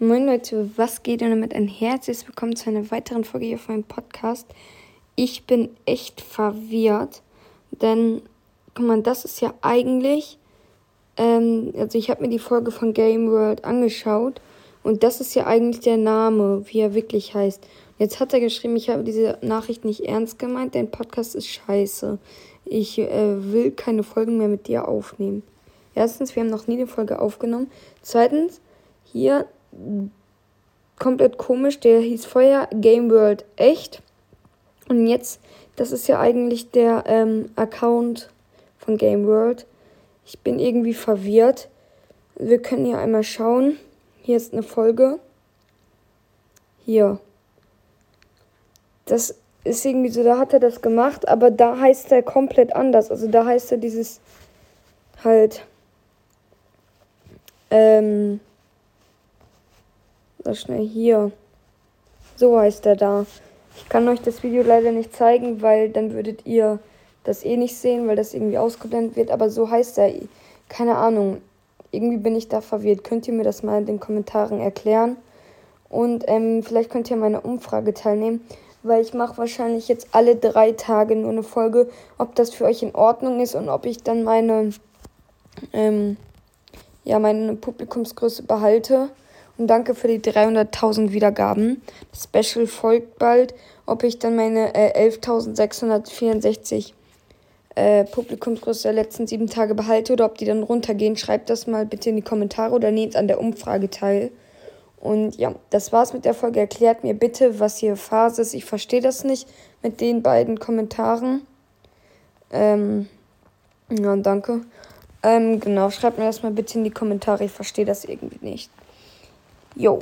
Moin Leute, was geht denn damit? Ein herzliches Willkommen zu einer weiteren Folge hier auf meinem Podcast. Ich bin echt verwirrt, denn, guck mal, das ist ja eigentlich, ähm, also ich habe mir die Folge von Game World angeschaut und das ist ja eigentlich der Name, wie er wirklich heißt. Jetzt hat er geschrieben, ich habe diese Nachricht nicht ernst gemeint, dein Podcast ist scheiße. Ich äh, will keine Folgen mehr mit dir aufnehmen. Erstens, wir haben noch nie eine Folge aufgenommen. Zweitens, hier komplett komisch. Der hieß vorher Game World echt. Und jetzt, das ist ja eigentlich der ähm, Account von Game World. Ich bin irgendwie verwirrt. Wir können hier einmal schauen. Hier ist eine Folge. Hier. Das ist irgendwie so, da hat er das gemacht, aber da heißt er komplett anders. Also da heißt er dieses halt. Ähm, so schnell hier. So heißt er da. Ich kann euch das Video leider nicht zeigen, weil dann würdet ihr das eh nicht sehen, weil das irgendwie ausgeblendet wird. Aber so heißt er. Keine Ahnung. Irgendwie bin ich da verwirrt. Könnt ihr mir das mal in den Kommentaren erklären? Und ähm, vielleicht könnt ihr meine Umfrage teilnehmen, weil ich mache wahrscheinlich jetzt alle drei Tage nur eine Folge, ob das für euch in Ordnung ist und ob ich dann meine, ähm, ja, meine Publikumsgröße behalte. Und danke für die 300.000 Wiedergaben. Das Special folgt bald. Ob ich dann meine äh, 11.664 äh, Publikumsgröße der letzten sieben Tage behalte oder ob die dann runtergehen, schreibt das mal bitte in die Kommentare oder nehmt an der Umfrage teil. Und ja, das war's mit der Folge. Erklärt mir bitte, was hier Phase ist. Ich verstehe das nicht mit den beiden Kommentaren. Ähm, ja, danke. Ähm, genau, schreibt mir das mal bitte in die Kommentare. Ich verstehe das irgendwie nicht. Yo.